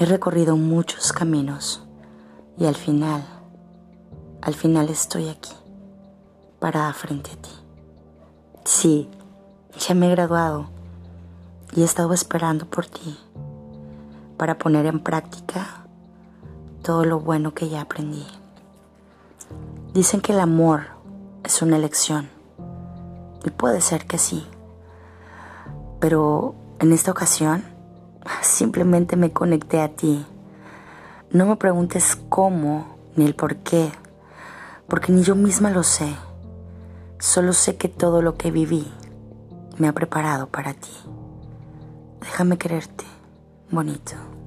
He recorrido muchos caminos y al final, al final estoy aquí, parada frente a ti. Sí, ya me he graduado y he estado esperando por ti para poner en práctica todo lo bueno que ya aprendí. Dicen que el amor es una elección y puede ser que sí, pero en esta ocasión simplemente me conecté a ti. No me preguntes cómo ni el por qué, porque ni yo misma lo sé. Solo sé que todo lo que viví me ha preparado para ti. Déjame quererte, bonito.